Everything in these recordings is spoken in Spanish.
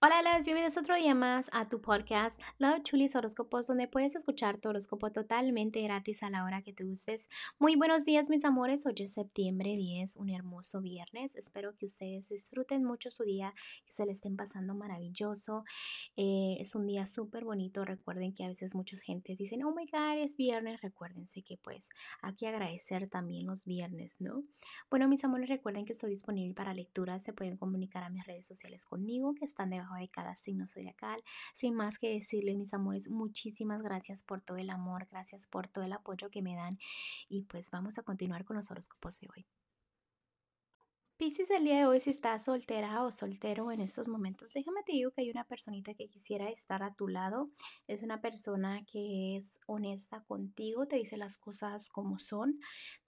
Hola, las bienvenidos otro día más a tu podcast Love Chulis Horóscopos, donde puedes escuchar tu horóscopo totalmente gratis a la hora que te gustes. Muy buenos días, mis amores. Hoy es septiembre 10, un hermoso viernes. Espero que ustedes disfruten mucho su día, que se le estén pasando maravilloso. Eh, es un día súper bonito. Recuerden que a veces muchas gentes dicen, oh my god, es viernes. Recuérdense que, pues, hay que agradecer también los viernes, ¿no? Bueno, mis amores, recuerden que estoy disponible para lecturas. Se pueden comunicar a mis redes sociales conmigo, que están debajo de cada signo zodiacal. Sin más que decirles, mis amores, muchísimas gracias por todo el amor, gracias por todo el apoyo que me dan y pues vamos a continuar con los horóscopos de hoy. Piscis, el día de hoy, si estás soltera o soltero en estos momentos, déjame te digo que hay una personita que quisiera estar a tu lado. Es una persona que es honesta contigo, te dice las cosas como son.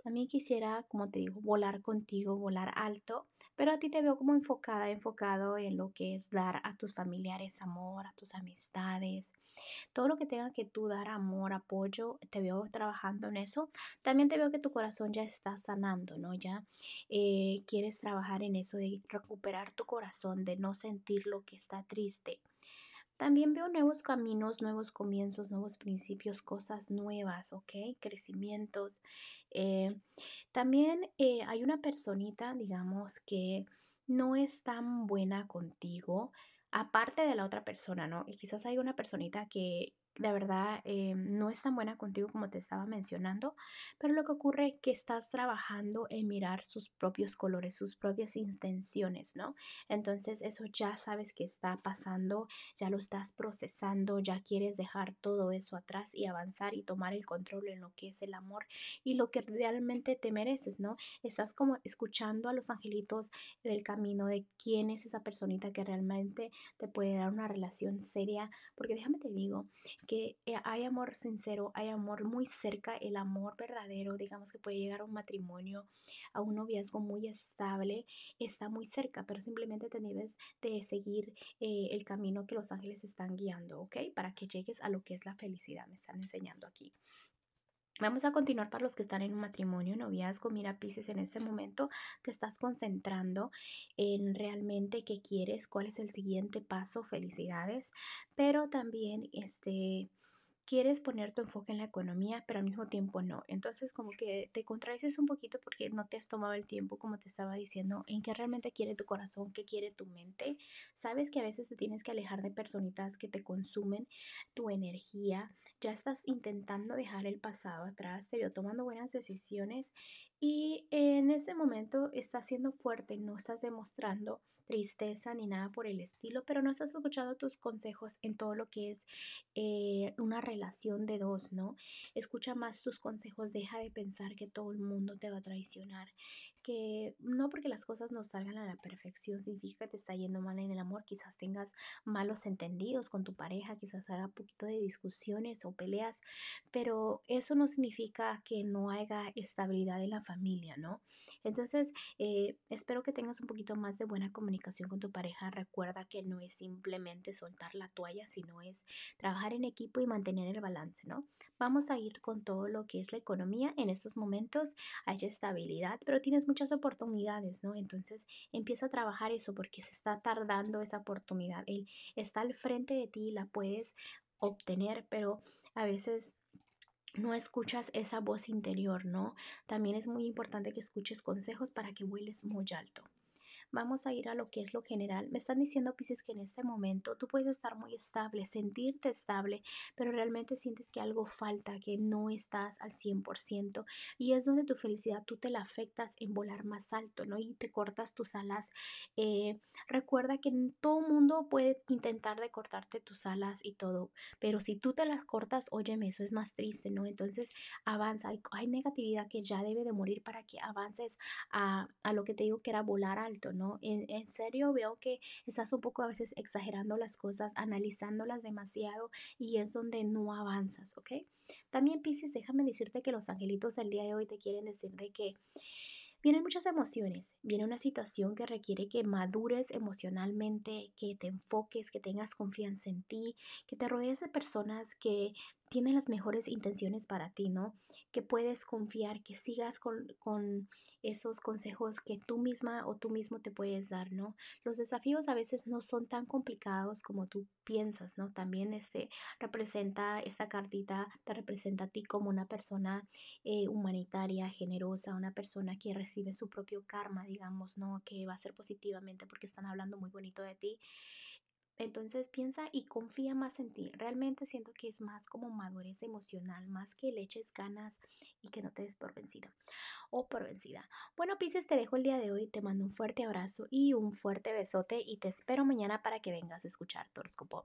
También quisiera, como te digo, volar contigo, volar alto, pero a ti te veo como enfocada, enfocado en lo que es dar a tus familiares amor, a tus amistades, todo lo que tenga que tú dar amor, apoyo, te veo trabajando en eso. También te veo que tu corazón ya está sanando, ¿no? Ya eh, quieres trabajar en eso de recuperar tu corazón, de no sentir lo que está triste. También veo nuevos caminos, nuevos comienzos, nuevos principios, cosas nuevas, ¿ok? Crecimientos. Eh, también eh, hay una personita, digamos, que no es tan buena contigo, aparte de la otra persona, ¿no? Y quizás hay una personita que de verdad eh, no es tan buena contigo como te estaba mencionando, pero lo que ocurre es que estás trabajando en mirar sus propios colores, sus propias intenciones, ¿no? Entonces eso ya sabes que está pasando, ya lo estás procesando, ya quieres dejar todo eso atrás y avanzar y tomar el control en lo que es el amor y lo que realmente te mereces, ¿no? Estás como escuchando a los angelitos del camino de quién es esa personita que realmente te puede dar una relación seria, porque déjame te digo, que eh, hay amor sincero, hay amor muy cerca, el amor verdadero, digamos que puede llegar a un matrimonio, a un noviazgo muy estable, está muy cerca, pero simplemente te debes de seguir eh, el camino que los ángeles están guiando, ¿ok? Para que llegues a lo que es la felicidad, me están enseñando aquí. Vamos a continuar para los que están en un matrimonio, noviazgo. Mira, Pisces, en este momento te estás concentrando en realmente qué quieres, cuál es el siguiente paso, felicidades, pero también este quieres poner tu enfoque en la economía, pero al mismo tiempo no. Entonces como que te contradices un poquito porque no te has tomado el tiempo, como te estaba diciendo, en qué realmente quiere tu corazón, qué quiere tu mente. Sabes que a veces te tienes que alejar de personitas que te consumen tu energía. Ya estás intentando dejar el pasado atrás, te veo tomando buenas decisiones y en este momento estás siendo fuerte, no estás demostrando tristeza ni nada por el estilo, pero no estás escuchando tus consejos en todo lo que es eh, una relación de dos, ¿no? Escucha más tus consejos, deja de pensar que todo el mundo te va a traicionar, que no porque las cosas no salgan a la perfección significa que te está yendo mal en el amor, quizás tengas malos entendidos con tu pareja, quizás haga un poquito de discusiones o peleas, pero eso no significa que no haya estabilidad en la familia, ¿no? Entonces, eh, espero que tengas un poquito más de buena comunicación con tu pareja. Recuerda que no es simplemente soltar la toalla, sino es trabajar en equipo y mantener el balance, ¿no? Vamos a ir con todo lo que es la economía. En estos momentos hay estabilidad, pero tienes muchas oportunidades, ¿no? Entonces empieza a trabajar eso porque se está tardando esa oportunidad. Él está al frente de ti, la puedes obtener, pero a veces no escuchas esa voz interior, ¿no? También es muy importante que escuches consejos para que vueles muy alto vamos a ir a lo que es lo general. Me están diciendo, Pisces, que en este momento tú puedes estar muy estable, sentirte estable, pero realmente sientes que algo falta, que no estás al 100%. Y es donde tu felicidad tú te la afectas en volar más alto, ¿no? Y te cortas tus alas. Eh, recuerda que todo mundo puede intentar de cortarte tus alas y todo, pero si tú te las cortas, óyeme, eso es más triste, ¿no? Entonces avanza. Hay, hay negatividad que ya debe de morir para que avances a, a lo que te digo que era volar alto, ¿no? En, serio veo que estás un poco a veces exagerando las cosas, analizándolas demasiado y es donde no avanzas, ¿ok? También Pisces, déjame decirte que los angelitos del día de hoy te quieren decir de que Vienen muchas emociones, viene una situación que requiere que madures emocionalmente, que te enfoques, que tengas confianza en ti, que te rodees de personas que tiene las mejores intenciones para ti, ¿no? Que puedes confiar, que sigas con, con, esos consejos que tú misma o tú mismo te puedes dar, ¿no? Los desafíos a veces no son tan complicados como tú piensas, ¿no? También este representa, esta cartita te representa a ti como una persona eh, humanitaria, generosa, una persona que recibe su propio karma, digamos, ¿no? Que va a ser positivamente porque están hablando muy bonito de ti. Entonces piensa y confía más en ti. Realmente siento que es más como madurez emocional, más que le eches ganas y que no te des por vencida o por vencida. Bueno, Pisces, te dejo el día de hoy. Te mando un fuerte abrazo y un fuerte besote y te espero mañana para que vengas a escuchar tu horóscopo.